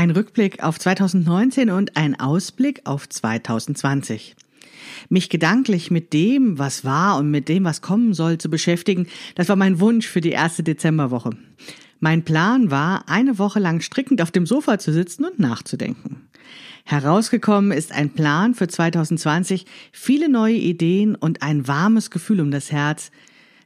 Ein Rückblick auf 2019 und ein Ausblick auf 2020. Mich gedanklich mit dem, was war und mit dem, was kommen soll, zu beschäftigen, das war mein Wunsch für die erste Dezemberwoche. Mein Plan war, eine Woche lang strickend auf dem Sofa zu sitzen und nachzudenken. Herausgekommen ist ein Plan für 2020, viele neue Ideen und ein warmes Gefühl um das Herz,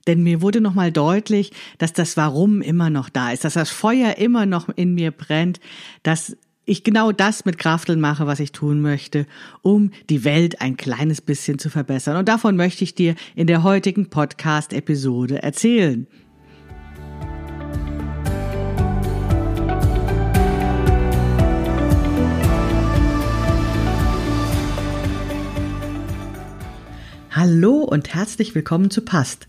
denn mir wurde nochmal deutlich, dass das Warum immer noch da ist, dass das Feuer immer noch in mir brennt, dass ich genau das mit Krafteln mache, was ich tun möchte, um die Welt ein kleines bisschen zu verbessern. Und davon möchte ich dir in der heutigen Podcast-Episode erzählen. Hallo und herzlich willkommen zu Past,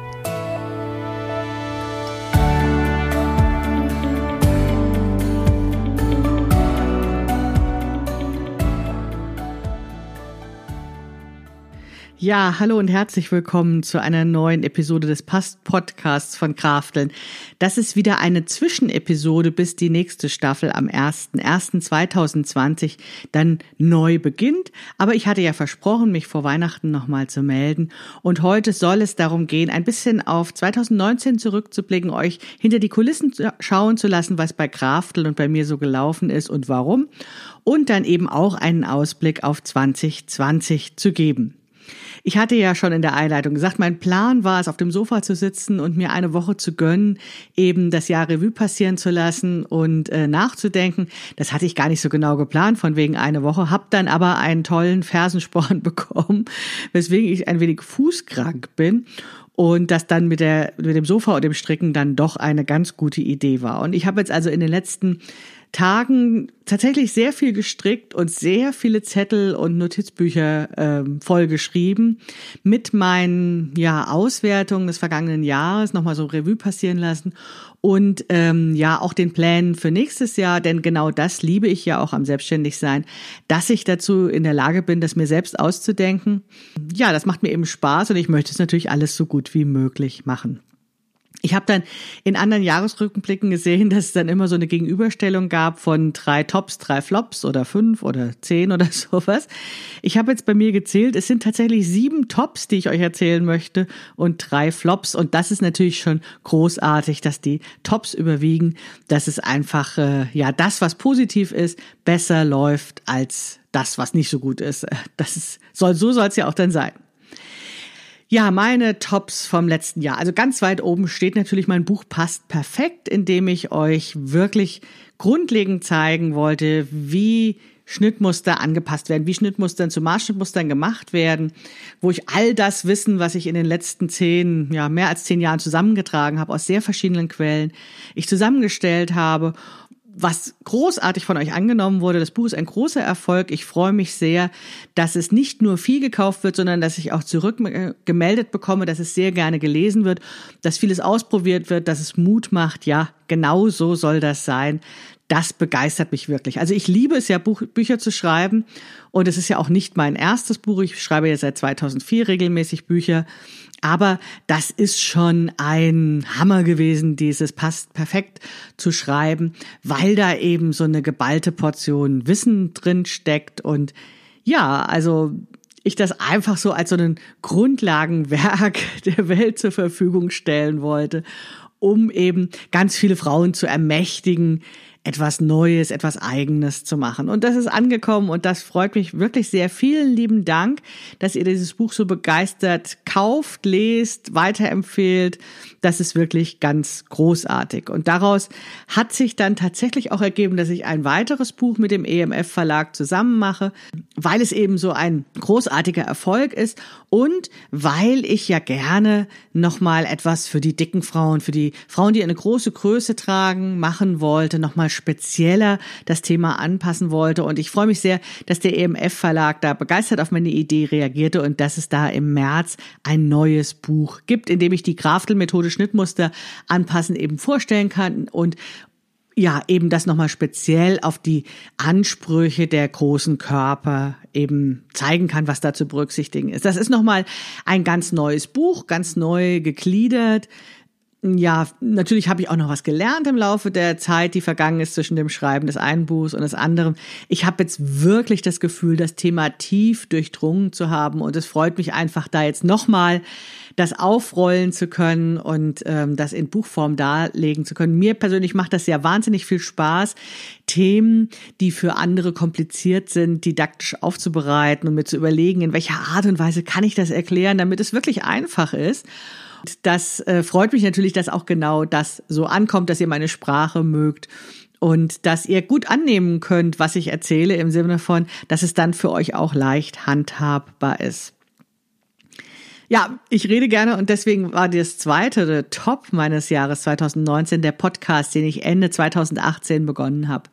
Ja, hallo und herzlich willkommen zu einer neuen Episode des Past Podcasts von Krafteln. Das ist wieder eine Zwischenepisode, bis die nächste Staffel am 01.01.2020 dann neu beginnt. Aber ich hatte ja versprochen, mich vor Weihnachten nochmal zu melden. Und heute soll es darum gehen, ein bisschen auf 2019 zurückzublicken, euch hinter die Kulissen schauen zu lassen, was bei Krafteln und bei mir so gelaufen ist und warum. Und dann eben auch einen Ausblick auf 2020 zu geben. Ich hatte ja schon in der Einleitung gesagt, mein Plan war es, auf dem Sofa zu sitzen und mir eine Woche zu gönnen, eben das Jahr Revue passieren zu lassen und äh, nachzudenken. Das hatte ich gar nicht so genau geplant, von wegen eine Woche, hab dann aber einen tollen Fersensporn bekommen, weswegen ich ein wenig fußkrank bin und das dann mit der mit dem Sofa und dem Stricken dann doch eine ganz gute Idee war. Und ich habe jetzt also in den letzten Tagen tatsächlich sehr viel gestrickt und sehr viele Zettel und Notizbücher ähm, vollgeschrieben mit meinen ja Auswertungen des vergangenen Jahres nochmal so Revue passieren lassen und ähm, ja auch den Plänen für nächstes Jahr, denn genau das liebe ich ja auch am Selbstständigsein, dass ich dazu in der Lage bin, das mir selbst auszudenken. Ja, das macht mir eben Spaß und ich möchte es natürlich alles so gut wie möglich machen. Ich habe dann in anderen Jahresrückblicken gesehen, dass es dann immer so eine Gegenüberstellung gab von drei Tops, drei Flops oder fünf oder zehn oder sowas. Ich habe jetzt bei mir gezählt, es sind tatsächlich sieben Tops, die ich euch erzählen möchte und drei Flops. Und das ist natürlich schon großartig, dass die Tops überwiegen, dass es einfach, äh, ja, das, was positiv ist, besser läuft als das, was nicht so gut ist. Das ist, soll, so soll es ja auch dann sein. Ja, meine Tops vom letzten Jahr. Also ganz weit oben steht natürlich mein Buch passt perfekt, in dem ich euch wirklich grundlegend zeigen wollte, wie Schnittmuster angepasst werden, wie Schnittmustern zu Maßschnittmustern gemacht werden, wo ich all das Wissen, was ich in den letzten zehn, ja, mehr als zehn Jahren zusammengetragen habe, aus sehr verschiedenen Quellen, ich zusammengestellt habe was großartig von euch angenommen wurde. Das Buch ist ein großer Erfolg. Ich freue mich sehr, dass es nicht nur viel gekauft wird, sondern dass ich auch zurückgemeldet bekomme, dass es sehr gerne gelesen wird, dass vieles ausprobiert wird, dass es Mut macht. Ja, genau so soll das sein. Das begeistert mich wirklich. Also ich liebe es ja, Buch, Bücher zu schreiben. Und es ist ja auch nicht mein erstes Buch. Ich schreibe ja seit 2004 regelmäßig Bücher. Aber das ist schon ein Hammer gewesen, dieses passt perfekt zu schreiben, weil da eben so eine geballte Portion Wissen drin steckt und ja, also ich das einfach so als so einen Grundlagenwerk der Welt zur Verfügung stellen wollte, um eben ganz viele Frauen zu ermächtigen, etwas Neues, etwas Eigenes zu machen. Und das ist angekommen und das freut mich wirklich sehr. Vielen lieben Dank, dass ihr dieses Buch so begeistert kauft, lest, weiterempfehlt. Das ist wirklich ganz großartig. Und daraus hat sich dann tatsächlich auch ergeben, dass ich ein weiteres Buch mit dem EMF Verlag zusammen mache, weil es eben so ein großartiger Erfolg ist und weil ich ja gerne nochmal etwas für die dicken Frauen, für die Frauen, die eine große Größe tragen, machen wollte, nochmal spezieller das Thema anpassen wollte. Und ich freue mich sehr, dass der EMF Verlag da begeistert auf meine Idee reagierte und dass es da im März ein neues Buch gibt, in dem ich die Kraftel-Methode Schnittmuster anpassen eben vorstellen kann und ja, eben das nochmal speziell auf die Ansprüche der großen Körper eben zeigen kann, was da zu berücksichtigen ist. Das ist nochmal ein ganz neues Buch, ganz neu gegliedert, ja, natürlich habe ich auch noch was gelernt im Laufe der Zeit, die vergangen ist zwischen dem Schreiben des einen Buchs und des anderen. Ich habe jetzt wirklich das Gefühl, das Thema tief durchdrungen zu haben und es freut mich einfach, da jetzt nochmal das aufrollen zu können und ähm, das in Buchform darlegen zu können. Mir persönlich macht das ja wahnsinnig viel Spaß, Themen, die für andere kompliziert sind, didaktisch aufzubereiten und mir zu überlegen, in welcher Art und Weise kann ich das erklären, damit es wirklich einfach ist. Das äh, freut mich natürlich, dass auch genau das so ankommt, dass ihr meine Sprache mögt und dass ihr gut annehmen könnt, was ich erzähle, im Sinne von, dass es dann für euch auch leicht handhabbar ist. Ja, ich rede gerne und deswegen war das zweite Top meines Jahres 2019 der Podcast, den ich Ende 2018 begonnen habe.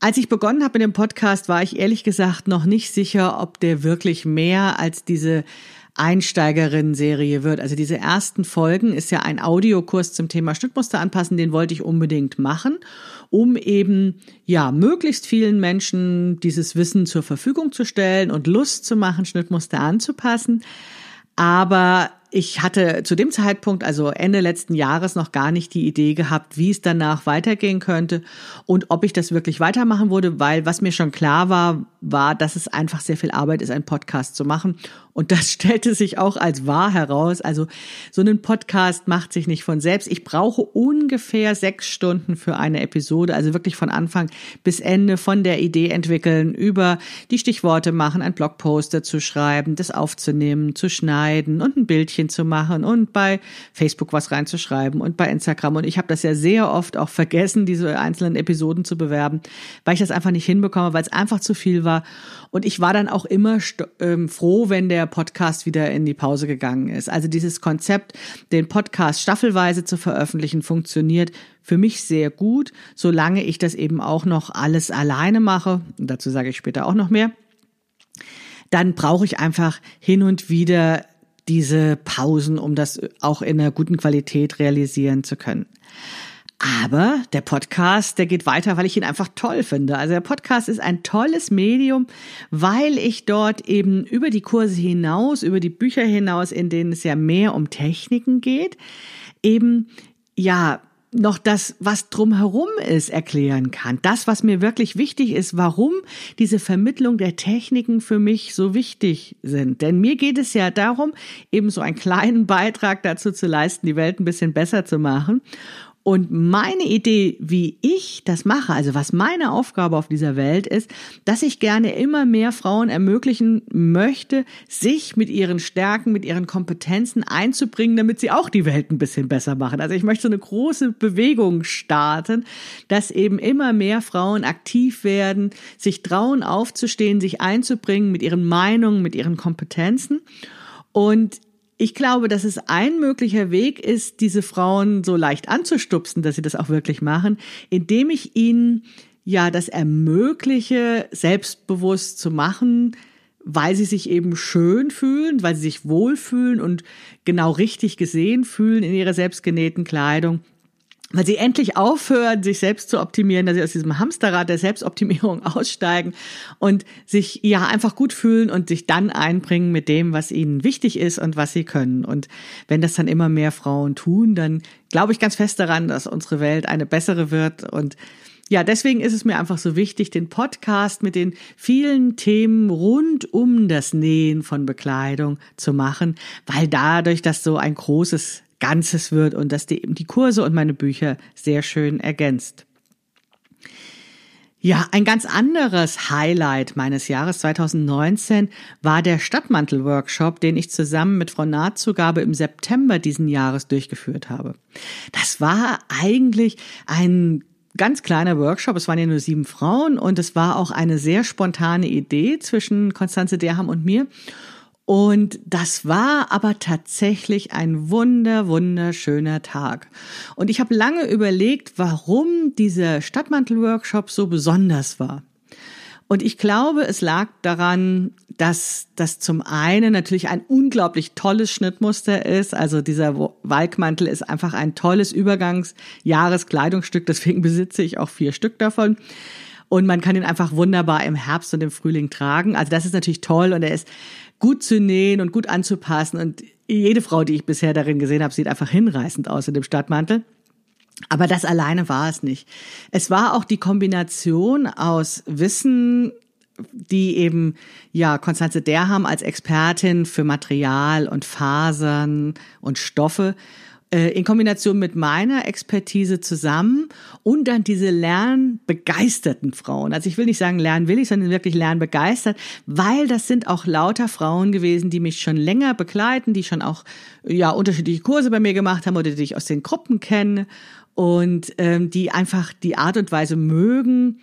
Als ich begonnen habe mit dem Podcast, war ich ehrlich gesagt noch nicht sicher, ob der wirklich mehr als diese Einsteigerinnen-Serie wird. Also diese ersten Folgen ist ja ein Audiokurs zum Thema Schnittmuster anpassen, den wollte ich unbedingt machen, um eben ja möglichst vielen Menschen dieses Wissen zur Verfügung zu stellen und Lust zu machen, Schnittmuster anzupassen. Aber ich hatte zu dem Zeitpunkt, also Ende letzten Jahres, noch gar nicht die Idee gehabt, wie es danach weitergehen könnte und ob ich das wirklich weitermachen würde, weil was mir schon klar war, war, dass es einfach sehr viel Arbeit ist, einen Podcast zu machen. Und das stellte sich auch als wahr heraus. Also so ein Podcast macht sich nicht von selbst. Ich brauche ungefähr sechs Stunden für eine Episode, also wirklich von Anfang bis Ende, von der Idee entwickeln, über die Stichworte machen, ein Blogposter zu schreiben, das aufzunehmen, zu schneiden und ein Bildchen zu machen und bei Facebook was reinzuschreiben und bei Instagram. Und ich habe das ja sehr oft auch vergessen, diese einzelnen Episoden zu bewerben, weil ich das einfach nicht hinbekomme, weil es einfach zu viel war. Und ich war dann auch immer ähm, froh, wenn der Podcast wieder in die Pause gegangen ist. Also dieses Konzept, den Podcast staffelweise zu veröffentlichen, funktioniert für mich sehr gut, solange ich das eben auch noch alles alleine mache. Und dazu sage ich später auch noch mehr. Dann brauche ich einfach hin und wieder diese Pausen, um das auch in einer guten Qualität realisieren zu können. Aber der Podcast, der geht weiter, weil ich ihn einfach toll finde. Also der Podcast ist ein tolles Medium, weil ich dort eben über die Kurse hinaus, über die Bücher hinaus, in denen es ja mehr um Techniken geht, eben ja noch das, was drumherum ist, erklären kann. Das, was mir wirklich wichtig ist, warum diese Vermittlung der Techniken für mich so wichtig sind. Denn mir geht es ja darum, eben so einen kleinen Beitrag dazu zu leisten, die Welt ein bisschen besser zu machen. Und meine Idee, wie ich das mache, also was meine Aufgabe auf dieser Welt ist, dass ich gerne immer mehr Frauen ermöglichen möchte, sich mit ihren Stärken, mit ihren Kompetenzen einzubringen, damit sie auch die Welt ein bisschen besser machen. Also ich möchte so eine große Bewegung starten, dass eben immer mehr Frauen aktiv werden, sich trauen aufzustehen, sich einzubringen mit ihren Meinungen, mit ihren Kompetenzen. Und ich glaube, dass es ein möglicher Weg ist, diese Frauen so leicht anzustupsen, dass sie das auch wirklich machen, indem ich ihnen ja das ermögliche, selbstbewusst zu machen, weil sie sich eben schön fühlen, weil sie sich wohlfühlen und genau richtig gesehen fühlen in ihrer selbstgenähten Kleidung weil sie endlich aufhören, sich selbst zu optimieren, dass sie aus diesem Hamsterrad der Selbstoptimierung aussteigen und sich ja einfach gut fühlen und sich dann einbringen mit dem, was ihnen wichtig ist und was sie können. Und wenn das dann immer mehr Frauen tun, dann glaube ich ganz fest daran, dass unsere Welt eine bessere wird und ja, deswegen ist es mir einfach so wichtig, den Podcast mit den vielen Themen rund um das Nähen von Bekleidung zu machen, weil dadurch das so ein großes Ganzes wird und dass die eben die Kurse und meine Bücher sehr schön ergänzt. Ja, ein ganz anderes Highlight meines Jahres 2019 war der Stadtmantel-Workshop, den ich zusammen mit Frau Nahtzugabe im September diesen Jahres durchgeführt habe. Das war eigentlich ein ganz kleiner Workshop. Es waren ja nur sieben Frauen und es war auch eine sehr spontane Idee zwischen Konstanze Derham und mir. Und das war aber tatsächlich ein wunder, wunderschöner Tag. Und ich habe lange überlegt, warum dieser Stadtmantel-Workshop so besonders war. Und ich glaube, es lag daran, dass das zum einen natürlich ein unglaublich tolles Schnittmuster ist. Also dieser Walkmantel ist einfach ein tolles Übergangsjahreskleidungsstück. Deswegen besitze ich auch vier Stück davon. Und man kann ihn einfach wunderbar im Herbst und im Frühling tragen. Also das ist natürlich toll und er ist gut zu nähen und gut anzupassen. Und jede Frau, die ich bisher darin gesehen habe, sieht einfach hinreißend aus in dem Stadtmantel. Aber das alleine war es nicht. Es war auch die Kombination aus Wissen, die eben, ja, Konstanze Derham als Expertin für Material und Fasern und Stoffe in Kombination mit meiner Expertise zusammen und dann diese lernbegeisterten Frauen. Also ich will nicht sagen lernwillig, sondern wirklich lernbegeistert, weil das sind auch lauter Frauen gewesen, die mich schon länger begleiten, die schon auch ja unterschiedliche Kurse bei mir gemacht haben oder die ich aus den Gruppen kenne und ähm, die einfach die Art und Weise mögen,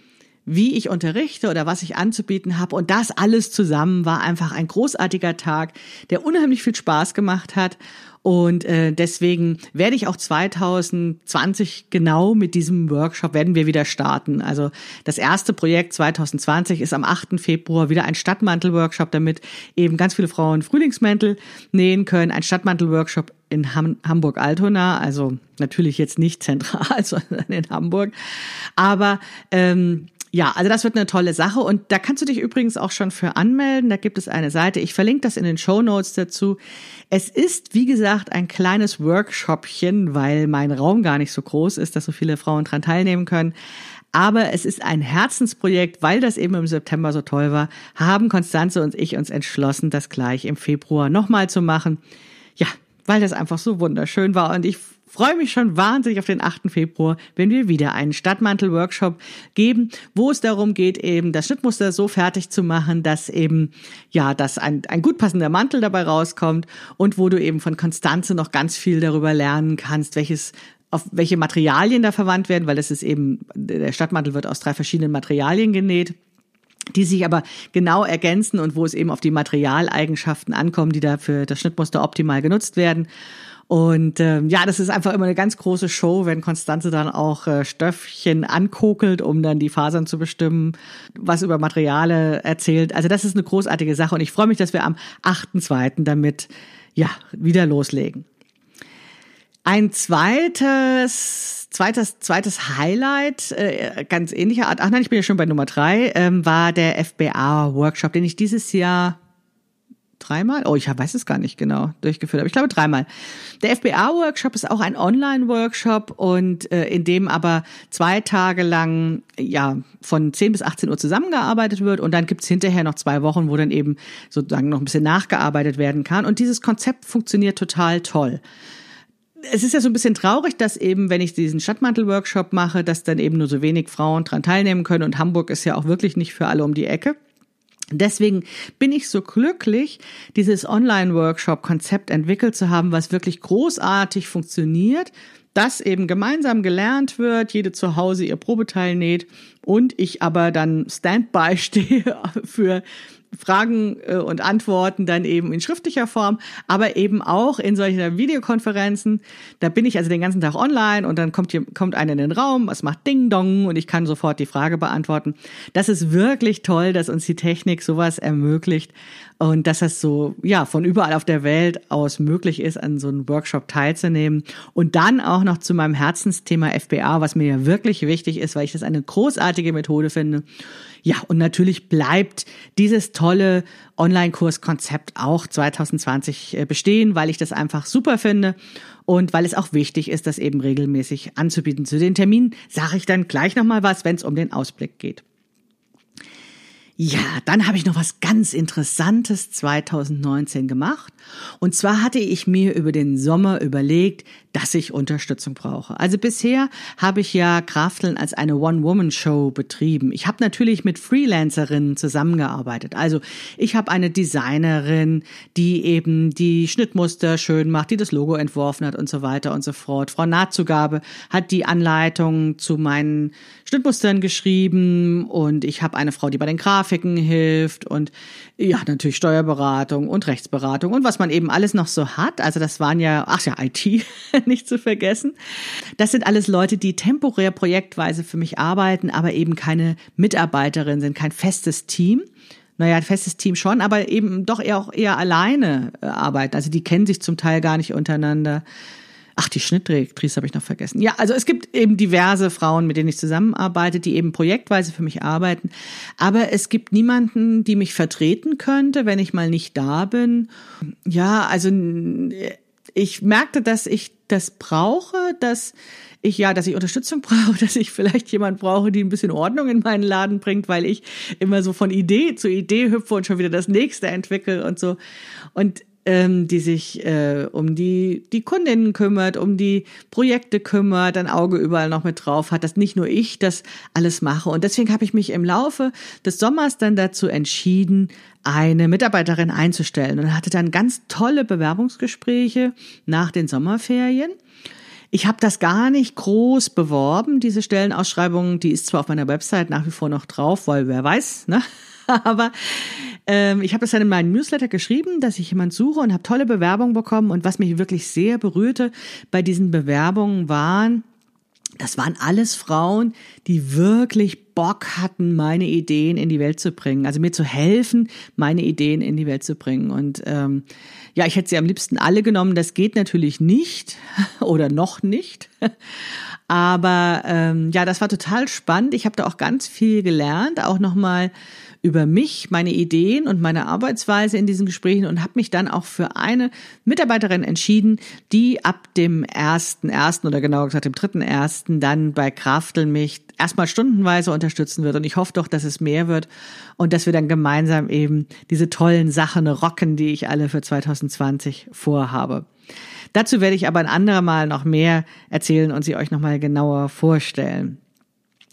wie ich unterrichte oder was ich anzubieten habe. Und das alles zusammen war einfach ein großartiger Tag, der unheimlich viel Spaß gemacht hat. Und äh, deswegen werde ich auch 2020 genau mit diesem Workshop werden wir wieder starten. Also das erste Projekt 2020 ist am 8. Februar wieder ein Stadtmantel-Workshop, damit eben ganz viele Frauen Frühlingsmäntel nähen können. Ein Stadtmantel-Workshop in Ham Hamburg-Altona, also natürlich jetzt nicht zentral, sondern in Hamburg. Aber ähm, ja, also das wird eine tolle Sache und da kannst du dich übrigens auch schon für anmelden. Da gibt es eine Seite. Ich verlinke das in den Show Notes dazu. Es ist, wie gesagt, ein kleines Workshopchen, weil mein Raum gar nicht so groß ist, dass so viele Frauen dran teilnehmen können. Aber es ist ein Herzensprojekt, weil das eben im September so toll war, haben Konstanze und ich uns entschlossen, das gleich im Februar nochmal zu machen. Ja, weil das einfach so wunderschön war und ich freue mich schon wahnsinnig auf den 8. Februar, wenn wir wieder einen Stadtmantel-Workshop geben, wo es darum geht, eben das Schnittmuster so fertig zu machen, dass eben, ja, dass ein, ein gut passender Mantel dabei rauskommt und wo du eben von Konstanze noch ganz viel darüber lernen kannst, welches auf welche Materialien da verwandt werden, weil das ist eben, der Stadtmantel wird aus drei verschiedenen Materialien genäht die sich aber genau ergänzen und wo es eben auf die Materialeigenschaften ankommt, die da für das Schnittmuster optimal genutzt werden. Und ähm, ja, das ist einfach immer eine ganz große Show, wenn Konstanze dann auch äh, Stöffchen ankokelt, um dann die Fasern zu bestimmen, was über Materiale erzählt. Also das ist eine großartige Sache und ich freue mich, dass wir am 8.2. damit ja wieder loslegen. Ein zweites, zweites, zweites Highlight, äh, ganz ähnlicher Art, ach nein, ich bin ja schon bei Nummer drei, ähm, war der FBA-Workshop, den ich dieses Jahr dreimal, oh, ich weiß es gar nicht genau, durchgeführt habe. Ich glaube dreimal. Der FBA-Workshop ist auch ein Online-Workshop und äh, in dem aber zwei Tage lang ja von 10 bis 18 Uhr zusammengearbeitet wird und dann gibt's hinterher noch zwei Wochen, wo dann eben sozusagen noch ein bisschen nachgearbeitet werden kann. Und dieses Konzept funktioniert total toll es ist ja so ein bisschen traurig, dass eben, wenn ich diesen Stadtmantel-Workshop mache, dass dann eben nur so wenig Frauen dran teilnehmen können. Und Hamburg ist ja auch wirklich nicht für alle um die Ecke. Deswegen bin ich so glücklich, dieses Online-Workshop-Konzept entwickelt zu haben, was wirklich großartig funktioniert, dass eben gemeinsam gelernt wird, jede zu Hause ihr Probeteil näht und ich aber dann Standby stehe für Fragen äh, und Antworten dann eben in schriftlicher Form, aber eben auch in solchen Videokonferenzen. Da bin ich also den ganzen Tag online und dann kommt hier, kommt einer in den Raum, es macht Ding Dong und ich kann sofort die Frage beantworten. Das ist wirklich toll, dass uns die Technik sowas ermöglicht und dass das so, ja, von überall auf der Welt aus möglich ist, an so einem Workshop teilzunehmen. Und dann auch noch zu meinem Herzensthema FBA, was mir ja wirklich wichtig ist, weil ich das eine großartige Methode finde. Ja, und natürlich bleibt dieses tolle Online-Kurskonzept auch 2020 äh, bestehen, weil ich das einfach super finde und weil es auch wichtig ist, das eben regelmäßig anzubieten. Zu den Terminen sage ich dann gleich nochmal was, wenn es um den Ausblick geht. Ja, dann habe ich noch was ganz Interessantes 2019 gemacht. Und zwar hatte ich mir über den Sommer überlegt, dass ich Unterstützung brauche. Also bisher habe ich ja Krafteln als eine One-Woman-Show betrieben. Ich habe natürlich mit Freelancerinnen zusammengearbeitet. Also ich habe eine Designerin, die eben die Schnittmuster schön macht, die das Logo entworfen hat und so weiter und so fort. Frau Nahtzugabe hat die Anleitung zu meinen Schnittmustern geschrieben und ich habe eine Frau, die bei den Grafiken Grafiken hilft und ja, natürlich Steuerberatung und Rechtsberatung und was man eben alles noch so hat. Also das waren ja, ach ja, IT nicht zu vergessen. Das sind alles Leute, die temporär projektweise für mich arbeiten, aber eben keine Mitarbeiterin sind, kein festes Team naja, ein festes Team schon, aber eben doch eher auch eher alleine äh, arbeiten. Also die kennen sich zum Teil gar nicht untereinander. Ach, die Schnittdirektrice habe ich noch vergessen. Ja, also es gibt eben diverse Frauen, mit denen ich zusammenarbeite, die eben projektweise für mich arbeiten. Aber es gibt niemanden, die mich vertreten könnte, wenn ich mal nicht da bin. Ja, also ich merkte, dass ich das brauche, dass ich ja, dass ich Unterstützung brauche, dass ich vielleicht jemand brauche, die ein bisschen Ordnung in meinen Laden bringt, weil ich immer so von Idee zu Idee hüpfe und schon wieder das nächste entwickle und so. Und ähm, die sich äh, um die, die Kundinnen kümmert, um die Projekte kümmert, ein Auge überall noch mit drauf hat, dass nicht nur ich das alles mache. Und deswegen habe ich mich im Laufe des Sommers dann dazu entschieden, eine Mitarbeiterin einzustellen und hatte dann ganz tolle Bewerbungsgespräche nach den Sommerferien. Ich habe das gar nicht groß beworben, diese Stellenausschreibung, die ist zwar auf meiner Website nach wie vor noch drauf, weil wer weiß, ne? Aber ähm, ich habe das dann in meinem Newsletter geschrieben, dass ich jemand suche und habe tolle Bewerbungen bekommen. Und was mich wirklich sehr berührte bei diesen Bewerbungen waren, das waren alles Frauen, die wirklich Bock hatten, meine Ideen in die Welt zu bringen. Also mir zu helfen, meine Ideen in die Welt zu bringen. Und ähm, ja, ich hätte sie am liebsten alle genommen. Das geht natürlich nicht oder noch nicht. Aber ähm, ja, das war total spannend. Ich habe da auch ganz viel gelernt, auch nochmal über mich, meine Ideen und meine Arbeitsweise in diesen Gesprächen und habe mich dann auch für eine Mitarbeiterin entschieden, die ab dem ersten ersten oder genauer gesagt dem dritten ersten dann bei Kraftel mich erstmal stundenweise unterstützen wird und ich hoffe doch, dass es mehr wird und dass wir dann gemeinsam eben diese tollen Sachen rocken, die ich alle für 2020 vorhabe. Dazu werde ich aber ein andermal noch mehr erzählen und sie euch nochmal genauer vorstellen.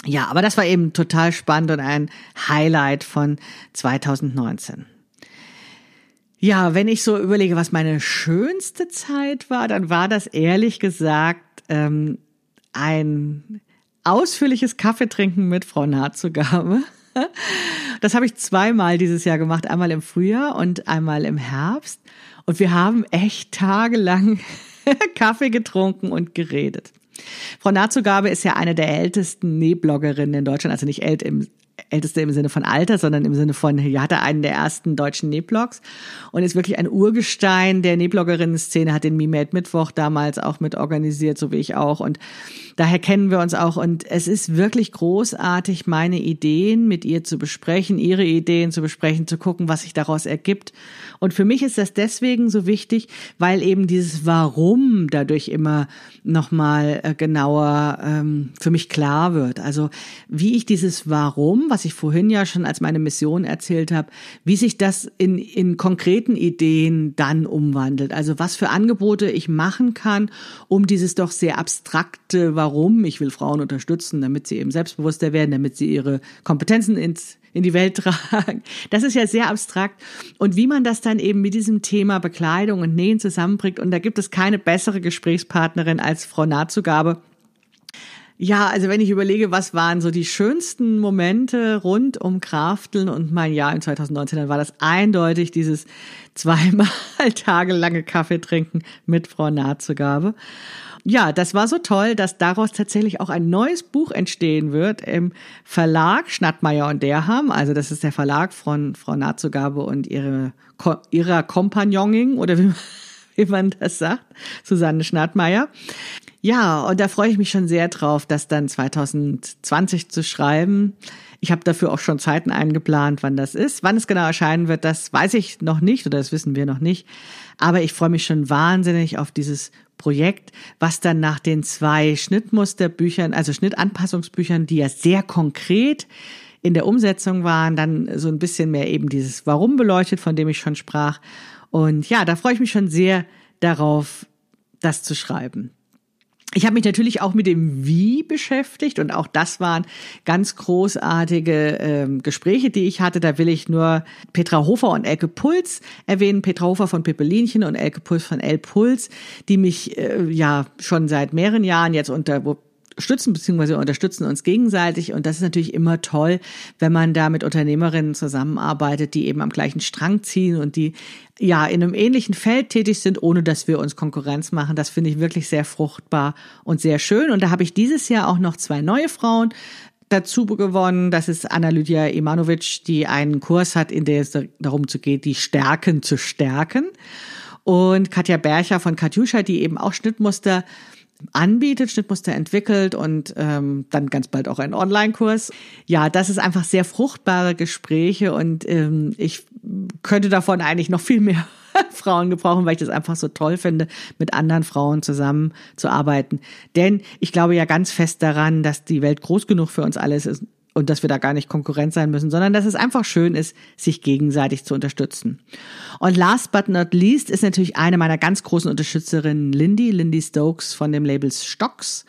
Ja, aber das war eben total spannend und ein Highlight von 2019. Ja, wenn ich so überlege, was meine schönste Zeit war, dann war das ehrlich gesagt ähm, ein ausführliches Kaffeetrinken mit Frau Nahtzugabe. Das habe ich zweimal dieses Jahr gemacht, einmal im Frühjahr und einmal im Herbst. Und wir haben echt tagelang Kaffee getrunken und geredet. Frau Nahtzugabe ist ja eine der ältesten Nähbloggerinnen in Deutschland, also nicht ält im, älteste im Sinne von Alter, sondern im Sinne von, hier hatte einen der ersten deutschen Nähblogs und ist wirklich ein Urgestein der Nähbloggerinnen-Szene, hat den Me Mittwoch damals auch mit organisiert, so wie ich auch und daher kennen wir uns auch und es ist wirklich großartig, meine Ideen mit ihr zu besprechen, ihre Ideen zu besprechen, zu gucken, was sich daraus ergibt und für mich ist das deswegen so wichtig, weil eben dieses Warum dadurch immer nochmal äh, genauer ähm, für mich klar wird. Also wie ich dieses Warum, was ich vorhin ja schon als meine Mission erzählt habe, wie sich das in, in konkreten Ideen dann umwandelt. Also was für Angebote ich machen kann, um dieses doch sehr abstrakte Warum, ich will Frauen unterstützen, damit sie eben selbstbewusster werden, damit sie ihre Kompetenzen ins in die Welt tragen. Das ist ja sehr abstrakt. Und wie man das dann eben mit diesem Thema Bekleidung und Nähen zusammenbringt, und da gibt es keine bessere Gesprächspartnerin als Frau Nahtzugabe. Ja, also wenn ich überlege, was waren so die schönsten Momente rund um Krafteln und mein Jahr in 2019, dann war das eindeutig dieses zweimal tagelange Kaffee trinken mit Frau Nahtzugabe ja, das war so toll, dass daraus tatsächlich auch ein neues Buch entstehen wird im Verlag Schnattmeier und Derham. Also das ist der Verlag von Frau Nahtzugabe und ihre, ihrer Kompagnonin oder wie, wie man das sagt, Susanne Schnattmeier. Ja, und da freue ich mich schon sehr drauf, das dann 2020 zu schreiben. Ich habe dafür auch schon Zeiten eingeplant, wann das ist. Wann es genau erscheinen wird, das weiß ich noch nicht oder das wissen wir noch nicht. Aber ich freue mich schon wahnsinnig auf dieses Projekt, was dann nach den zwei Schnittmusterbüchern, also Schnittanpassungsbüchern, die ja sehr konkret in der Umsetzung waren, dann so ein bisschen mehr eben dieses Warum beleuchtet, von dem ich schon sprach. Und ja, da freue ich mich schon sehr darauf, das zu schreiben. Ich habe mich natürlich auch mit dem Wie beschäftigt und auch das waren ganz großartige ähm, Gespräche, die ich hatte. Da will ich nur Petra Hofer und Elke Puls erwähnen. Petra Hofer von Pippelinchen und Elke Puls von El Puls, die mich äh, ja schon seit mehreren Jahren jetzt unter, stützen bzw. unterstützen uns gegenseitig und das ist natürlich immer toll, wenn man da mit Unternehmerinnen zusammenarbeitet, die eben am gleichen Strang ziehen und die ja in einem ähnlichen Feld tätig sind, ohne dass wir uns Konkurrenz machen. Das finde ich wirklich sehr fruchtbar und sehr schön und da habe ich dieses Jahr auch noch zwei neue Frauen dazu gewonnen. Das ist Anna Lydia Imanovic, die einen Kurs hat, in der es darum geht, die Stärken zu stärken. Und Katja Bercher von Katjuscha, die eben auch Schnittmuster anbietet, Schnittmuster entwickelt und ähm, dann ganz bald auch einen Online-Kurs. Ja, das ist einfach sehr fruchtbare Gespräche und ähm, ich könnte davon eigentlich noch viel mehr Frauen gebrauchen, weil ich das einfach so toll finde, mit anderen Frauen zusammen zu arbeiten. Denn ich glaube ja ganz fest daran, dass die Welt groß genug für uns alles ist und dass wir da gar nicht Konkurrent sein müssen, sondern dass es einfach schön ist, sich gegenseitig zu unterstützen. Und last but not least ist natürlich eine meiner ganz großen Unterstützerinnen Lindy, Lindy Stokes von dem Label Stocks,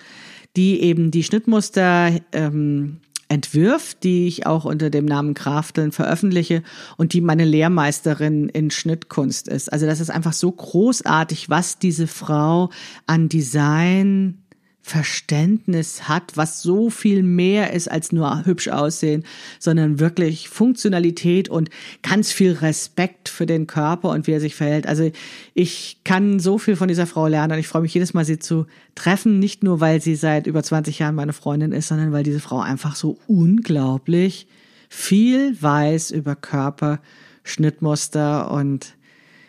die eben die Schnittmuster ähm, entwirft, die ich auch unter dem Namen Krafteln veröffentliche und die meine Lehrmeisterin in Schnittkunst ist. Also das ist einfach so großartig, was diese Frau an Design Verständnis hat, was so viel mehr ist als nur hübsch aussehen, sondern wirklich Funktionalität und ganz viel Respekt für den Körper und wie er sich verhält. Also ich kann so viel von dieser Frau lernen und ich freue mich jedes Mal, sie zu treffen, nicht nur weil sie seit über 20 Jahren meine Freundin ist, sondern weil diese Frau einfach so unglaublich viel weiß über Körper, Schnittmuster und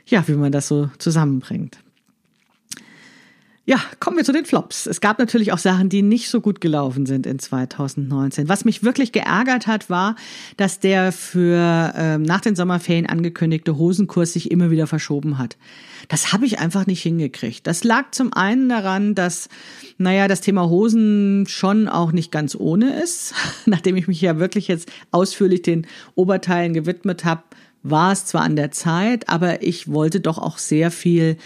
ja, wie man das so zusammenbringt. Ja, kommen wir zu den Flops. Es gab natürlich auch Sachen, die nicht so gut gelaufen sind in 2019. Was mich wirklich geärgert hat, war, dass der für ähm, nach den Sommerferien angekündigte Hosenkurs sich immer wieder verschoben hat. Das habe ich einfach nicht hingekriegt. Das lag zum einen daran, dass, naja, das Thema Hosen schon auch nicht ganz ohne ist. Nachdem ich mich ja wirklich jetzt ausführlich den Oberteilen gewidmet habe, war es zwar an der Zeit, aber ich wollte doch auch sehr viel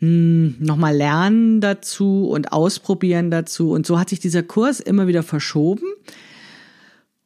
nochmal lernen dazu und ausprobieren dazu. Und so hat sich dieser Kurs immer wieder verschoben.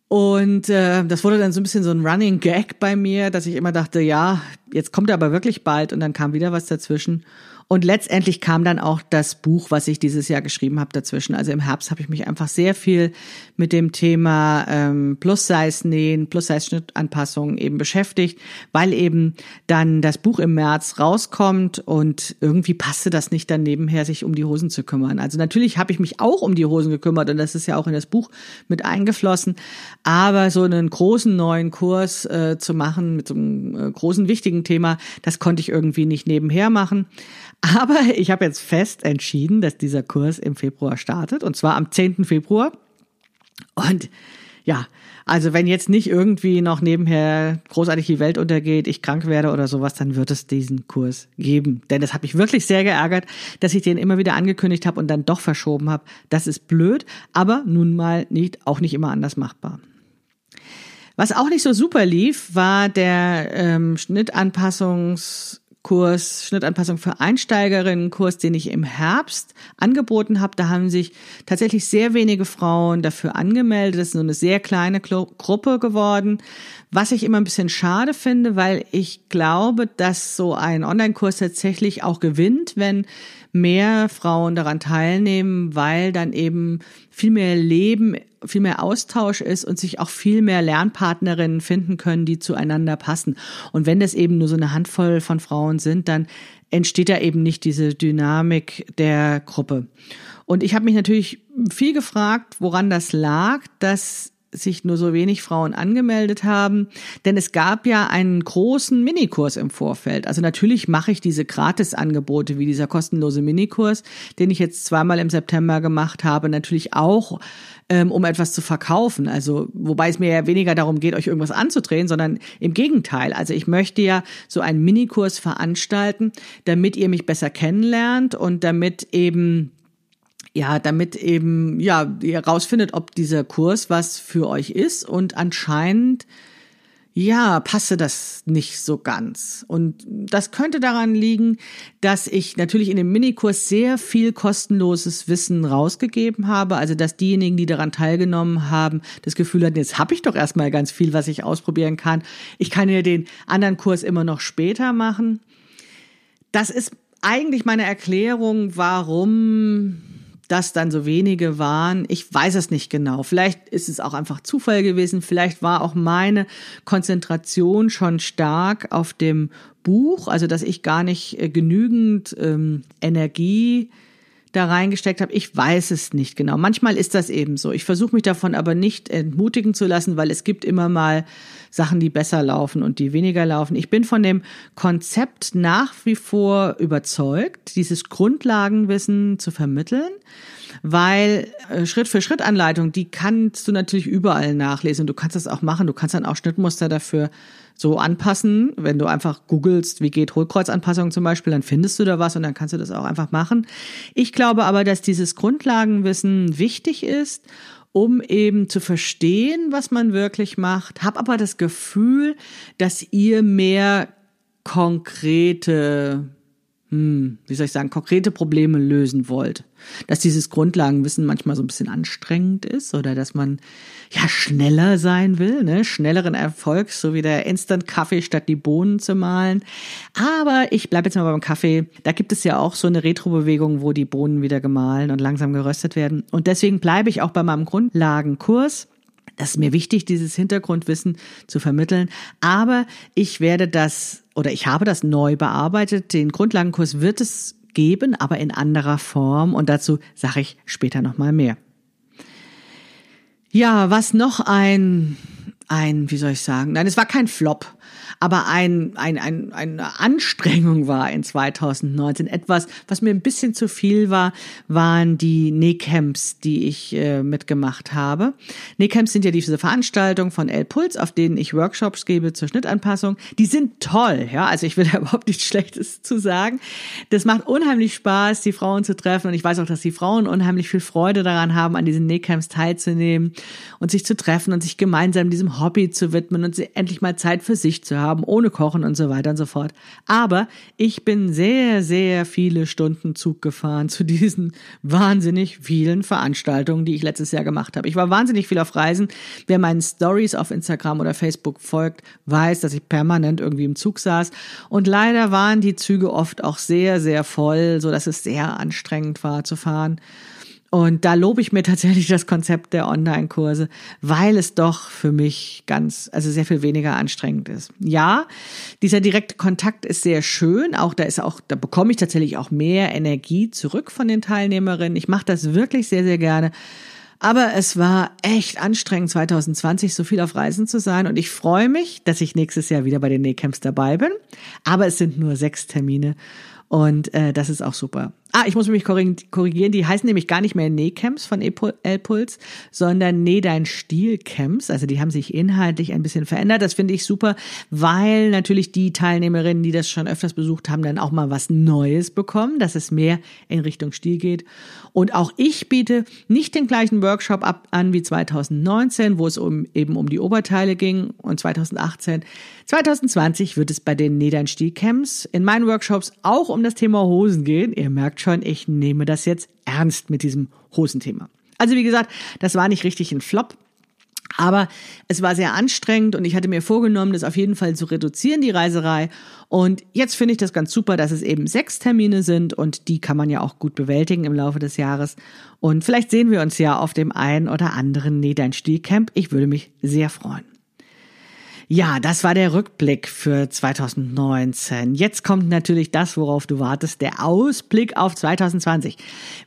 Und äh, das wurde dann so ein bisschen so ein Running Gag bei mir, dass ich immer dachte, ja, jetzt kommt er aber wirklich bald und dann kam wieder was dazwischen. Und letztendlich kam dann auch das Buch, was ich dieses Jahr geschrieben habe, dazwischen. Also im Herbst habe ich mich einfach sehr viel mit dem Thema ähm, Plus-Size-Nähen, Plus-Size-Schnittanpassungen eben beschäftigt, weil eben dann das Buch im März rauskommt und irgendwie passte das nicht dann nebenher, sich um die Hosen zu kümmern. Also natürlich habe ich mich auch um die Hosen gekümmert und das ist ja auch in das Buch mit eingeflossen. Aber so einen großen neuen Kurs äh, zu machen mit so einem äh, großen wichtigen Thema, das konnte ich irgendwie nicht nebenher machen. Aber ich habe jetzt fest entschieden, dass dieser Kurs im Februar startet, und zwar am 10. Februar. Und ja, also wenn jetzt nicht irgendwie noch nebenher großartig die Welt untergeht, ich krank werde oder sowas, dann wird es diesen Kurs geben. Denn das hat mich wirklich sehr geärgert, dass ich den immer wieder angekündigt habe und dann doch verschoben habe. Das ist blöd, aber nun mal nicht, auch nicht immer anders machbar. Was auch nicht so super lief, war der ähm, Schnittanpassungs Kurs Schnittanpassung für Einsteigerinnen Kurs, den ich im Herbst angeboten habe. Da haben sich tatsächlich sehr wenige Frauen dafür angemeldet. Das ist nur eine sehr kleine Gruppe geworden, was ich immer ein bisschen schade finde, weil ich glaube, dass so ein Online-Kurs tatsächlich auch gewinnt, wenn mehr Frauen daran teilnehmen, weil dann eben viel mehr Leben, viel mehr Austausch ist und sich auch viel mehr Lernpartnerinnen finden können, die zueinander passen. Und wenn das eben nur so eine Handvoll von Frauen sind, dann entsteht da eben nicht diese Dynamik der Gruppe. Und ich habe mich natürlich viel gefragt, woran das lag, dass sich nur so wenig Frauen angemeldet haben, denn es gab ja einen großen Minikurs im Vorfeld. Also natürlich mache ich diese Gratisangebote wie dieser kostenlose Minikurs, den ich jetzt zweimal im September gemacht habe, natürlich auch ähm, um etwas zu verkaufen. Also wobei es mir ja weniger darum geht, euch irgendwas anzudrehen, sondern im Gegenteil. Also ich möchte ja so einen Minikurs veranstalten, damit ihr mich besser kennenlernt und damit eben ja, damit eben, ja, ihr rausfindet, ob dieser Kurs was für euch ist und anscheinend, ja, passe das nicht so ganz. Und das könnte daran liegen, dass ich natürlich in dem Minikurs sehr viel kostenloses Wissen rausgegeben habe. Also, dass diejenigen, die daran teilgenommen haben, das Gefühl hatten, jetzt habe ich doch erstmal ganz viel, was ich ausprobieren kann. Ich kann ja den anderen Kurs immer noch später machen. Das ist eigentlich meine Erklärung, warum das dann so wenige waren. Ich weiß es nicht genau. Vielleicht ist es auch einfach Zufall gewesen. Vielleicht war auch meine Konzentration schon stark auf dem Buch, also dass ich gar nicht äh, genügend ähm, Energie da reingesteckt habe. Ich weiß es nicht genau. Manchmal ist das eben so. Ich versuche mich davon aber nicht entmutigen zu lassen, weil es gibt immer mal Sachen, die besser laufen und die weniger laufen. Ich bin von dem Konzept nach wie vor überzeugt, dieses Grundlagenwissen zu vermitteln, weil äh, Schritt für Schritt Anleitung, die kannst du natürlich überall nachlesen. Du kannst das auch machen. Du kannst dann auch Schnittmuster dafür so anpassen. Wenn du einfach googelst, wie geht Hohlkreuzanpassung zum Beispiel, dann findest du da was und dann kannst du das auch einfach machen. Ich glaube aber, dass dieses Grundlagenwissen wichtig ist um eben zu verstehen, was man wirklich macht. Hab aber das Gefühl, dass ihr mehr konkrete hm, wie soll ich sagen, konkrete Probleme lösen wollt. Dass dieses Grundlagenwissen manchmal so ein bisschen anstrengend ist oder dass man ja schneller sein will, ne? schnelleren Erfolg, so wie der Instant-Kaffee statt die Bohnen zu malen. Aber ich bleibe jetzt mal beim Kaffee. Da gibt es ja auch so eine Retro-Bewegung, wo die Bohnen wieder gemahlen und langsam geröstet werden. Und deswegen bleibe ich auch bei meinem Grundlagenkurs. Das ist mir wichtig, dieses Hintergrundwissen zu vermitteln. Aber ich werde das oder ich habe das neu bearbeitet. Den Grundlagenkurs wird es geben, aber in anderer Form. Und dazu sage ich später nochmal mehr. Ja, was noch ein, ein, wie soll ich sagen? Nein, es war kein Flop aber ein, ein, ein, eine Anstrengung war in 2019. Etwas, was mir ein bisschen zu viel war, waren die Nähcamps, die ich äh, mitgemacht habe. Nähcamps sind ja diese Veranstaltungen von El Puls, auf denen ich Workshops gebe zur Schnittanpassung. Die sind toll, ja, also ich will da überhaupt nichts Schlechtes zu sagen. Das macht unheimlich Spaß, die Frauen zu treffen und ich weiß auch, dass die Frauen unheimlich viel Freude daran haben, an diesen Nähcamps teilzunehmen und sich zu treffen und sich gemeinsam diesem Hobby zu widmen und endlich mal Zeit für sich zu haben haben, ohne Kochen und so weiter und so fort. Aber ich bin sehr, sehr viele Stunden Zug gefahren zu diesen wahnsinnig vielen Veranstaltungen, die ich letztes Jahr gemacht habe. Ich war wahnsinnig viel auf Reisen. Wer meinen Stories auf Instagram oder Facebook folgt, weiß, dass ich permanent irgendwie im Zug saß. Und leider waren die Züge oft auch sehr, sehr voll, so dass es sehr anstrengend war zu fahren. Und da lobe ich mir tatsächlich das Konzept der Online-Kurse, weil es doch für mich ganz, also sehr viel weniger anstrengend ist. Ja, dieser direkte Kontakt ist sehr schön. Auch da ist auch, da bekomme ich tatsächlich auch mehr Energie zurück von den Teilnehmerinnen. Ich mache das wirklich sehr, sehr gerne. Aber es war echt anstrengend, 2020 so viel auf Reisen zu sein. Und ich freue mich, dass ich nächstes Jahr wieder bei den Nähcamps dabei bin. Aber es sind nur sechs Termine. Und äh, das ist auch super. Ah, ich muss mich korrigieren, die heißen nämlich gar nicht mehr Nähcamps von Elpuls, sondern Näh dein Stil Camps. Also die haben sich inhaltlich ein bisschen verändert. Das finde ich super, weil natürlich die Teilnehmerinnen, die das schon öfters besucht haben, dann auch mal was Neues bekommen, dass es mehr in Richtung Stil geht. Und auch ich biete nicht den gleichen Workshop ab an wie 2019, wo es um, eben um die Oberteile ging und 2018. 2020 wird es bei den Näh dein Stil Camps in meinen Workshops auch um das Thema Hosen gehen. Ihr merkt schon, ich nehme das jetzt ernst mit diesem Hosenthema. Also wie gesagt, das war nicht richtig ein Flop. Aber es war sehr anstrengend und ich hatte mir vorgenommen, das auf jeden Fall zu reduzieren, die Reiserei. Und jetzt finde ich das ganz super, dass es eben sechs Termine sind und die kann man ja auch gut bewältigen im Laufe des Jahres. Und vielleicht sehen wir uns ja auf dem einen oder anderen Nähdeinstieg-Camp. Ich würde mich sehr freuen. Ja, das war der Rückblick für 2019. Jetzt kommt natürlich das, worauf du wartest, der Ausblick auf 2020.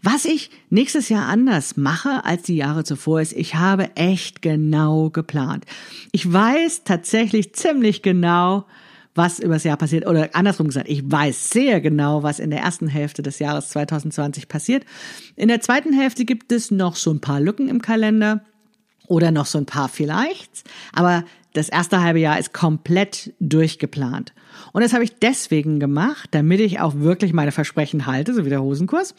Was ich nächstes Jahr anders mache als die Jahre zuvor ist, ich habe echt genau geplant. Ich weiß tatsächlich ziemlich genau, was übers Jahr passiert. Oder andersrum gesagt, ich weiß sehr genau, was in der ersten Hälfte des Jahres 2020 passiert. In der zweiten Hälfte gibt es noch so ein paar Lücken im Kalender oder noch so ein paar vielleicht. Aber das erste halbe Jahr ist komplett durchgeplant. Und das habe ich deswegen gemacht, damit ich auch wirklich meine Versprechen halte, so wie der Hosenkurs.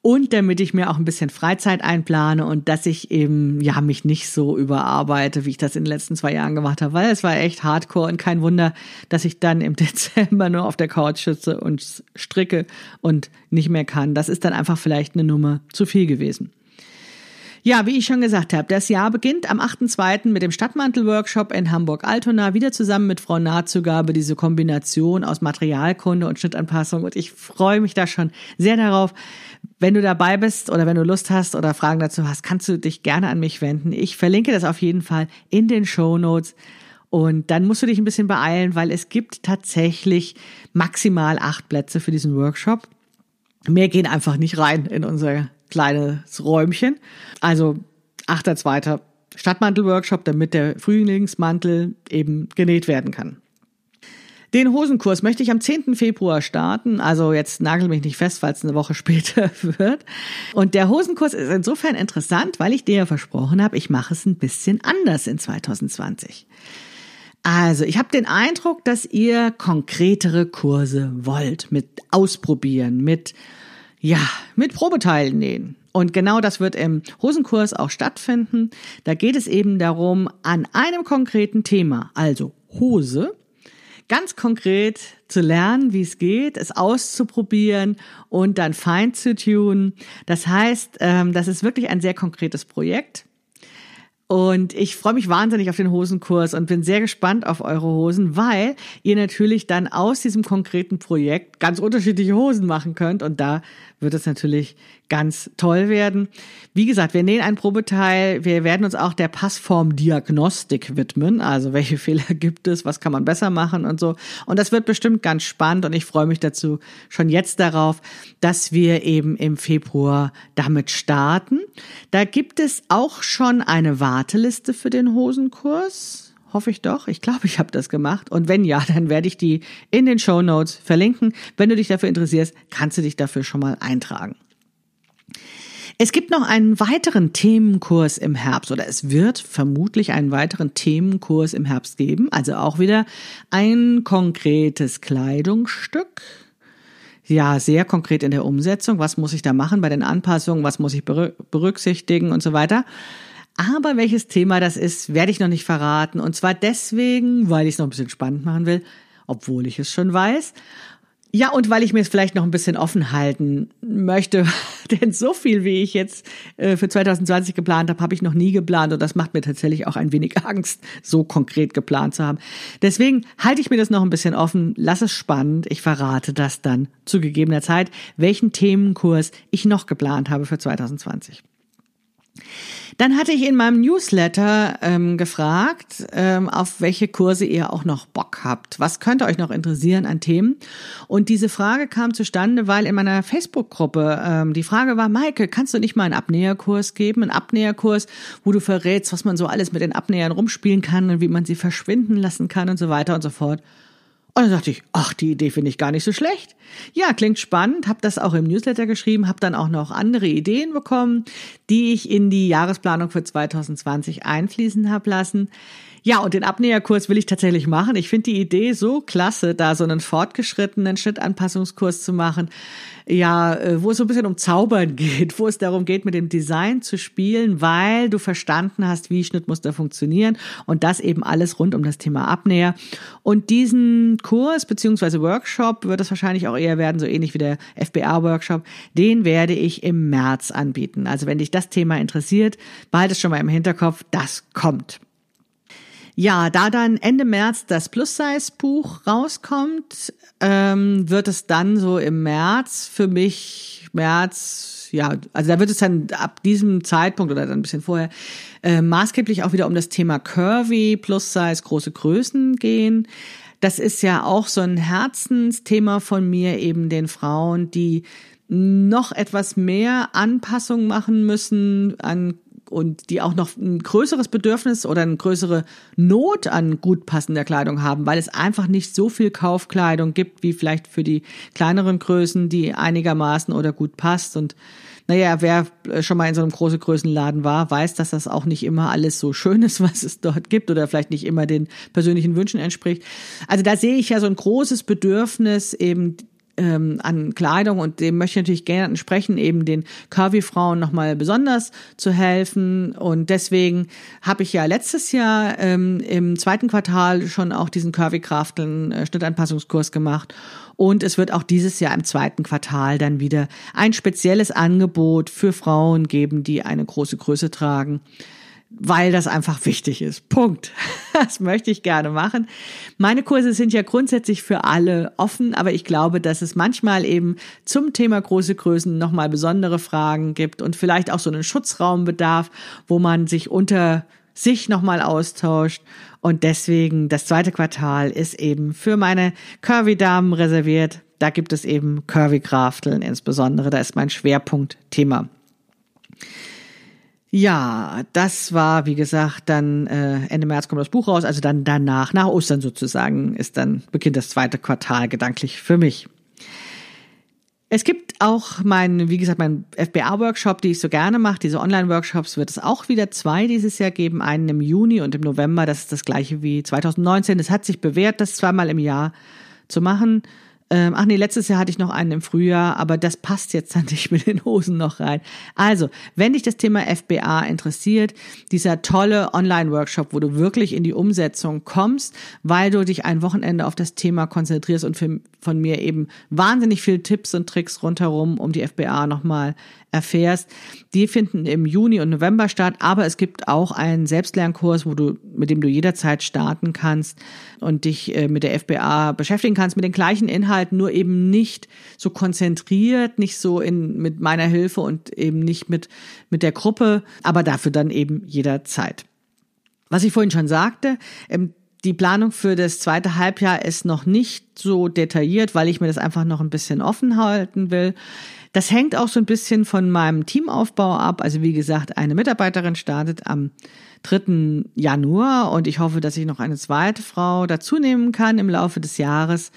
Und damit ich mir auch ein bisschen Freizeit einplane und dass ich eben, ja, mich nicht so überarbeite, wie ich das in den letzten zwei Jahren gemacht habe, weil es war echt hardcore und kein Wunder, dass ich dann im Dezember nur auf der Couch sitze und stricke und nicht mehr kann. Das ist dann einfach vielleicht eine Nummer zu viel gewesen. Ja, wie ich schon gesagt habe, das Jahr beginnt am 8.2. mit dem Stadtmantel-Workshop in Hamburg-Altona, wieder zusammen mit Frau Nahtzugabe, diese Kombination aus Materialkunde und Schnittanpassung. Und ich freue mich da schon sehr darauf. Wenn du dabei bist oder wenn du Lust hast oder Fragen dazu hast, kannst du dich gerne an mich wenden. Ich verlinke das auf jeden Fall in den Show Notes. Und dann musst du dich ein bisschen beeilen, weil es gibt tatsächlich maximal acht Plätze für diesen Workshop. Mehr gehen einfach nicht rein in unser kleines Räumchen. Also 8.2. Stadtmantel-Workshop, damit der Frühlingsmantel eben genäht werden kann. Den Hosenkurs möchte ich am 10. Februar starten. Also jetzt nagel mich nicht fest, falls es eine Woche später wird. Und der Hosenkurs ist insofern interessant, weil ich dir ja versprochen habe, ich mache es ein bisschen anders in 2020. Also, ich habe den Eindruck, dass ihr konkretere Kurse wollt, mit Ausprobieren, mit, ja, mit Probeteilen nähen. Und genau das wird im Hosenkurs auch stattfinden. Da geht es eben darum, an einem konkreten Thema, also Hose, ganz konkret zu lernen, wie es geht, es auszuprobieren und dann fein zu tun. Das heißt, ähm, das ist wirklich ein sehr konkretes Projekt. Und ich freue mich wahnsinnig auf den Hosenkurs und bin sehr gespannt auf eure Hosen, weil ihr natürlich dann aus diesem konkreten Projekt ganz unterschiedliche Hosen machen könnt. Und da wird es natürlich ganz toll werden. Wie gesagt, wir nähen ein Probeteil. Wir werden uns auch der Passformdiagnostik widmen. Also welche Fehler gibt es? Was kann man besser machen und so. Und das wird bestimmt ganz spannend. Und ich freue mich dazu schon jetzt darauf, dass wir eben im Februar damit starten. Da gibt es auch schon eine Warteliste für den Hosenkurs. Hoffe ich doch. Ich glaube, ich habe das gemacht. Und wenn ja, dann werde ich die in den Show Notes verlinken. Wenn du dich dafür interessierst, kannst du dich dafür schon mal eintragen. Es gibt noch einen weiteren Themenkurs im Herbst oder es wird vermutlich einen weiteren Themenkurs im Herbst geben. Also auch wieder ein konkretes Kleidungsstück. Ja, sehr konkret in der Umsetzung. Was muss ich da machen bei den Anpassungen? Was muss ich berücksichtigen und so weiter? Aber welches Thema das ist, werde ich noch nicht verraten. Und zwar deswegen, weil ich es noch ein bisschen spannend machen will, obwohl ich es schon weiß. Ja, und weil ich mir es vielleicht noch ein bisschen offen halten möchte, denn so viel, wie ich jetzt äh, für 2020 geplant habe, habe ich noch nie geplant und das macht mir tatsächlich auch ein wenig Angst, so konkret geplant zu haben. Deswegen halte ich mir das noch ein bisschen offen, lass es spannend, ich verrate das dann zu gegebener Zeit, welchen Themenkurs ich noch geplant habe für 2020. Dann hatte ich in meinem Newsletter ähm, gefragt, ähm, auf welche Kurse ihr auch noch Bock habt. Was könnte euch noch interessieren an Themen? Und diese Frage kam zustande, weil in meiner Facebook-Gruppe ähm, die Frage war, Maike, kannst du nicht mal einen Abnäherkurs geben? Einen Abnäherkurs, wo du verrätst, was man so alles mit den Abnähern rumspielen kann und wie man sie verschwinden lassen kann und so weiter und so fort. Und dann dachte ich, ach, die Idee finde ich gar nicht so schlecht. Ja, klingt spannend, habe das auch im Newsletter geschrieben, habe dann auch noch andere Ideen bekommen, die ich in die Jahresplanung für 2020 einfließen habe lassen. Ja, und den Abnäherkurs will ich tatsächlich machen. Ich finde die Idee so klasse, da so einen fortgeschrittenen Schnittanpassungskurs zu machen. Ja, äh, wo es so ein bisschen um Zaubern geht, wo es darum geht, mit dem Design zu spielen, weil du verstanden hast, wie Schnittmuster funktionieren und das eben alles rund um das Thema Abnäher. Und diesen Kurs beziehungsweise Workshop wird es wahrscheinlich auch eher werden, so ähnlich wie der FBA-Workshop, den werde ich im März anbieten. Also wenn dich das Thema interessiert, behalte es schon mal im Hinterkopf, das kommt. Ja, da dann Ende März das Plus-Size-Buch rauskommt, ähm, wird es dann so im März für mich, März, ja, also da wird es dann ab diesem Zeitpunkt oder dann ein bisschen vorher äh, maßgeblich auch wieder um das Thema Curvy, Plus-Size, große Größen gehen. Das ist ja auch so ein Herzensthema von mir, eben den Frauen, die noch etwas mehr Anpassung machen müssen an und die auch noch ein größeres Bedürfnis oder eine größere Not an gut passender Kleidung haben, weil es einfach nicht so viel Kaufkleidung gibt, wie vielleicht für die kleineren Größen, die einigermaßen oder gut passt. Und naja, wer schon mal in so einem großen Größenladen war, weiß, dass das auch nicht immer alles so schön ist, was es dort gibt oder vielleicht nicht immer den persönlichen Wünschen entspricht. Also da sehe ich ja so ein großes Bedürfnis, eben ähm, an Kleidung und dem möchte ich natürlich gerne entsprechen, eben den Curvy-Frauen nochmal besonders zu helfen. Und deswegen habe ich ja letztes Jahr ähm, im zweiten Quartal schon auch diesen Curvy-Krafteln äh, Schnittanpassungskurs gemacht. Und es wird auch dieses Jahr im zweiten Quartal dann wieder ein spezielles Angebot für Frauen geben, die eine große Größe tragen weil das einfach wichtig ist. Punkt. Das möchte ich gerne machen. Meine Kurse sind ja grundsätzlich für alle offen, aber ich glaube, dass es manchmal eben zum Thema große Größen nochmal besondere Fragen gibt und vielleicht auch so einen Schutzraum bedarf, wo man sich unter sich nochmal austauscht. Und deswegen das zweite Quartal ist eben für meine Curvy-Damen reserviert. Da gibt es eben Curvy-Grafteln insbesondere. Da ist mein Schwerpunktthema. Ja, das war, wie gesagt, dann äh, Ende März kommt das Buch raus, also dann danach, nach Ostern sozusagen, ist dann beginnt das zweite Quartal gedanklich für mich. Es gibt auch mein, wie gesagt, mein FBA-Workshop, die ich so gerne mache. Diese Online-Workshops wird es auch wieder zwei dieses Jahr geben. Einen im Juni und im November. Das ist das gleiche wie 2019. Es hat sich bewährt, das zweimal im Jahr zu machen. Ähm, ach nee, letztes Jahr hatte ich noch einen im Frühjahr, aber das passt jetzt dann nicht mit den Hosen noch rein. Also, wenn dich das Thema FBA interessiert, dieser tolle Online-Workshop, wo du wirklich in die Umsetzung kommst, weil du dich ein Wochenende auf das Thema konzentrierst und für, von mir eben wahnsinnig viel Tipps und Tricks rundherum um die FBA nochmal erfährst. Die finden im Juni und November statt, aber es gibt auch einen Selbstlernkurs, wo du, mit dem du jederzeit starten kannst und dich äh, mit der FBA beschäftigen kannst, mit den gleichen Inhalten, nur eben nicht so konzentriert, nicht so in, mit meiner Hilfe und eben nicht mit, mit der Gruppe, aber dafür dann eben jederzeit. Was ich vorhin schon sagte, ähm, die Planung für das zweite Halbjahr ist noch nicht so detailliert, weil ich mir das einfach noch ein bisschen offen halten will. Das hängt auch so ein bisschen von meinem Teamaufbau ab. Also wie gesagt, eine Mitarbeiterin startet am 3. Januar und ich hoffe, dass ich noch eine zweite Frau dazu nehmen kann im Laufe des Jahres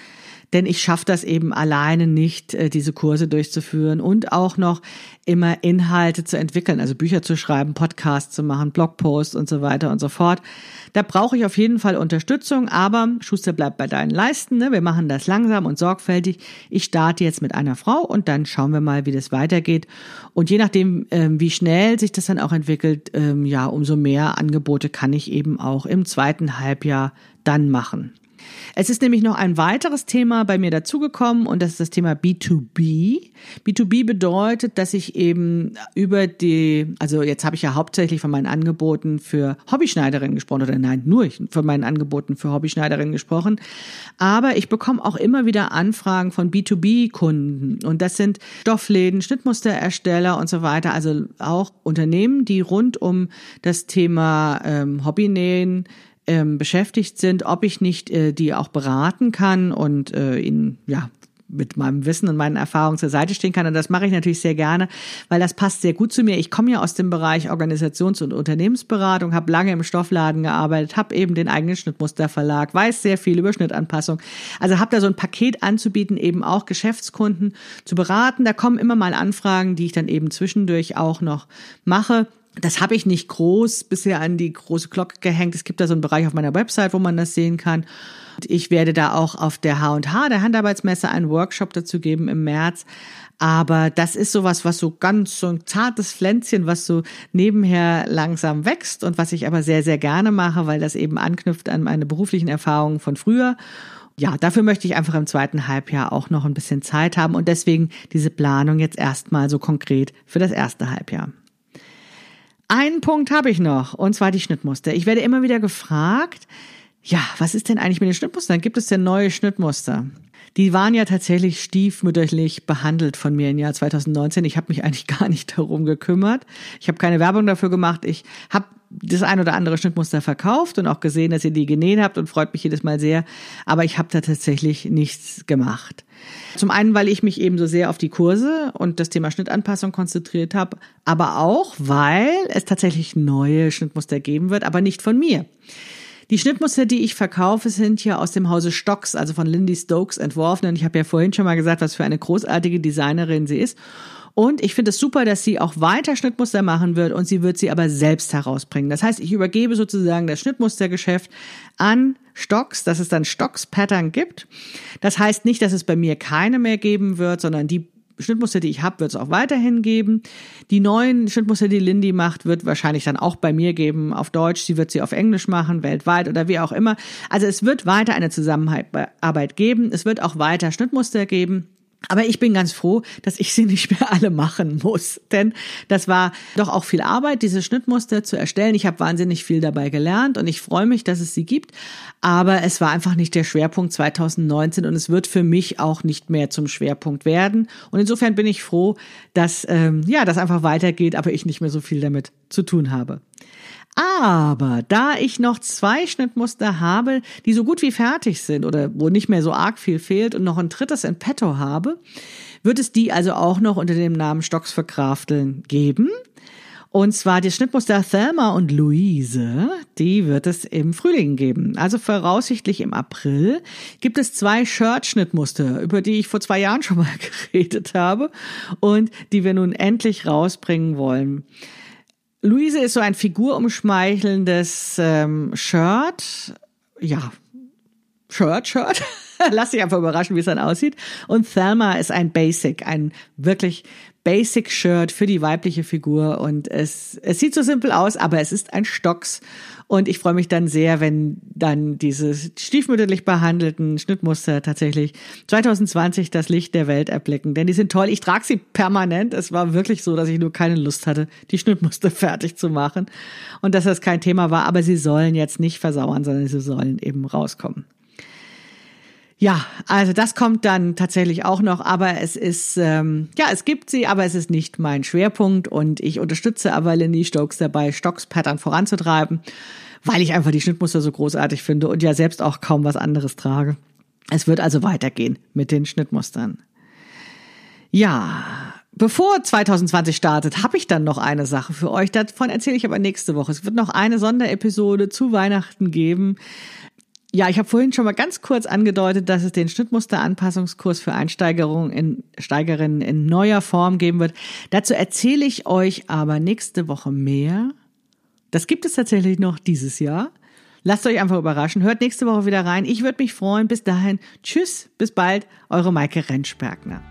denn ich schaffe das eben alleine nicht, äh, diese Kurse durchzuführen und auch noch immer Inhalte zu entwickeln, also Bücher zu schreiben, Podcasts zu machen, Blogposts und so weiter und so fort. Da brauche ich auf jeden Fall Unterstützung, aber Schuster bleibt bei deinen Leisten. Ne? Wir machen das langsam und sorgfältig. Ich starte jetzt mit einer Frau und dann schauen wir mal, wie das weitergeht. Und je nachdem, ähm, wie schnell sich das dann auch entwickelt, ähm, ja, umso mehr Angebote kann ich eben auch im zweiten Halbjahr dann machen. Es ist nämlich noch ein weiteres Thema bei mir dazugekommen und das ist das Thema B2B. B2B bedeutet, dass ich eben über die, also jetzt habe ich ja hauptsächlich von meinen Angeboten für Hobbyschneiderinnen gesprochen oder nein, nur von meinen Angeboten für Hobbyschneiderinnen gesprochen, aber ich bekomme auch immer wieder Anfragen von B2B-Kunden und das sind Stoffläden, Schnittmusterersteller und so weiter, also auch Unternehmen, die rund um das Thema ähm, Hobbynähen ähm, beschäftigt sind, ob ich nicht äh, die auch beraten kann und äh, ihnen ja mit meinem Wissen und meinen Erfahrungen zur Seite stehen kann. Und das mache ich natürlich sehr gerne, weil das passt sehr gut zu mir. Ich komme ja aus dem Bereich Organisations- und Unternehmensberatung, habe lange im Stoffladen gearbeitet, habe eben den eigenen Schnittmusterverlag, weiß sehr viel über Schnittanpassung. Also habe da so ein Paket anzubieten, eben auch Geschäftskunden zu beraten. Da kommen immer mal Anfragen, die ich dann eben zwischendurch auch noch mache. Das habe ich nicht groß bisher an die große Glocke gehängt. Es gibt da so einen Bereich auf meiner Website, wo man das sehen kann. Und ich werde da auch auf der H&H, der Handarbeitsmesse, einen Workshop dazu geben im März. Aber das ist sowas, was so ganz so ein zartes Pflänzchen, was so nebenher langsam wächst und was ich aber sehr, sehr gerne mache, weil das eben anknüpft an meine beruflichen Erfahrungen von früher. Ja, dafür möchte ich einfach im zweiten Halbjahr auch noch ein bisschen Zeit haben und deswegen diese Planung jetzt erstmal so konkret für das erste Halbjahr. Einen Punkt habe ich noch, und zwar die Schnittmuster. Ich werde immer wieder gefragt, ja, was ist denn eigentlich mit den Schnittmustern? Gibt es denn neue Schnittmuster? Die waren ja tatsächlich stiefmütterlich behandelt von mir im Jahr 2019. Ich habe mich eigentlich gar nicht darum gekümmert. Ich habe keine Werbung dafür gemacht. Ich habe das ein oder andere Schnittmuster verkauft und auch gesehen, dass ihr die genäht habt und freut mich jedes Mal sehr. Aber ich habe da tatsächlich nichts gemacht. Zum einen, weil ich mich eben so sehr auf die Kurse und das Thema Schnittanpassung konzentriert habe, aber auch, weil es tatsächlich neue Schnittmuster geben wird, aber nicht von mir. Die Schnittmuster, die ich verkaufe, sind ja aus dem Hause Stocks, also von Lindy Stokes entworfen. Und ich habe ja vorhin schon mal gesagt, was für eine großartige Designerin sie ist. Und ich finde es super, dass sie auch weiter Schnittmuster machen wird und sie wird sie aber selbst herausbringen. Das heißt, ich übergebe sozusagen das Schnittmustergeschäft an Stocks, dass es dann Stocks Pattern gibt. Das heißt nicht, dass es bei mir keine mehr geben wird, sondern die Schnittmuster, die ich habe, wird es auch weiterhin geben. Die neuen Schnittmuster, die Lindy macht, wird wahrscheinlich dann auch bei mir geben auf Deutsch. Sie wird sie auf Englisch machen, weltweit oder wie auch immer. Also es wird weiter eine Zusammenarbeit geben. Es wird auch weiter Schnittmuster geben. Aber ich bin ganz froh, dass ich sie nicht mehr alle machen muss. Denn das war doch auch viel Arbeit, diese Schnittmuster zu erstellen. Ich habe wahnsinnig viel dabei gelernt und ich freue mich, dass es sie gibt. Aber es war einfach nicht der Schwerpunkt 2019 und es wird für mich auch nicht mehr zum Schwerpunkt werden. Und insofern bin ich froh, dass ähm, ja das einfach weitergeht, aber ich nicht mehr so viel damit zu tun habe. Aber da ich noch zwei Schnittmuster habe, die so gut wie fertig sind oder wo nicht mehr so arg viel fehlt und noch ein drittes in petto habe, wird es die also auch noch unter dem Namen Stocks für Krafteln geben. Und zwar die Schnittmuster Thelma und Luise, die wird es im Frühling geben. Also voraussichtlich im April gibt es zwei Shirt-Schnittmuster, über die ich vor zwei Jahren schon mal geredet habe und die wir nun endlich rausbringen wollen. Luise ist so ein figurumschmeichelndes ähm, Shirt. Ja, Shirt, Shirt. Lass dich einfach überraschen, wie es dann aussieht. Und Thelma ist ein Basic, ein wirklich Basic Shirt für die weibliche Figur und es, es sieht so simpel aus, aber es ist ein Stocks und ich freue mich dann sehr, wenn dann diese stiefmütterlich behandelten Schnittmuster tatsächlich 2020 das Licht der Welt erblicken, denn die sind toll. Ich trage sie permanent. Es war wirklich so, dass ich nur keine Lust hatte, die Schnittmuster fertig zu machen und dass das kein Thema war, aber sie sollen jetzt nicht versauern, sondern sie sollen eben rauskommen. Ja, also das kommt dann tatsächlich auch noch, aber es ist, ähm, ja, es gibt sie, aber es ist nicht mein Schwerpunkt und ich unterstütze aber Lenny Stokes dabei, Stocks Pattern voranzutreiben, weil ich einfach die Schnittmuster so großartig finde und ja selbst auch kaum was anderes trage. Es wird also weitergehen mit den Schnittmustern. Ja, Bevor 2020 startet, habe ich dann noch eine Sache für euch. Davon erzähle ich aber nächste Woche. Es wird noch eine Sonderepisode zu Weihnachten geben. Ja, ich habe vorhin schon mal ganz kurz angedeutet, dass es den Schnittmusteranpassungskurs für Einsteigerungen in Steigerinnen in neuer Form geben wird. Dazu erzähle ich euch aber nächste Woche mehr. Das gibt es tatsächlich noch dieses Jahr. Lasst euch einfach überraschen. Hört nächste Woche wieder rein. Ich würde mich freuen. Bis dahin. Tschüss. Bis bald. Eure Maike Rentschbergner.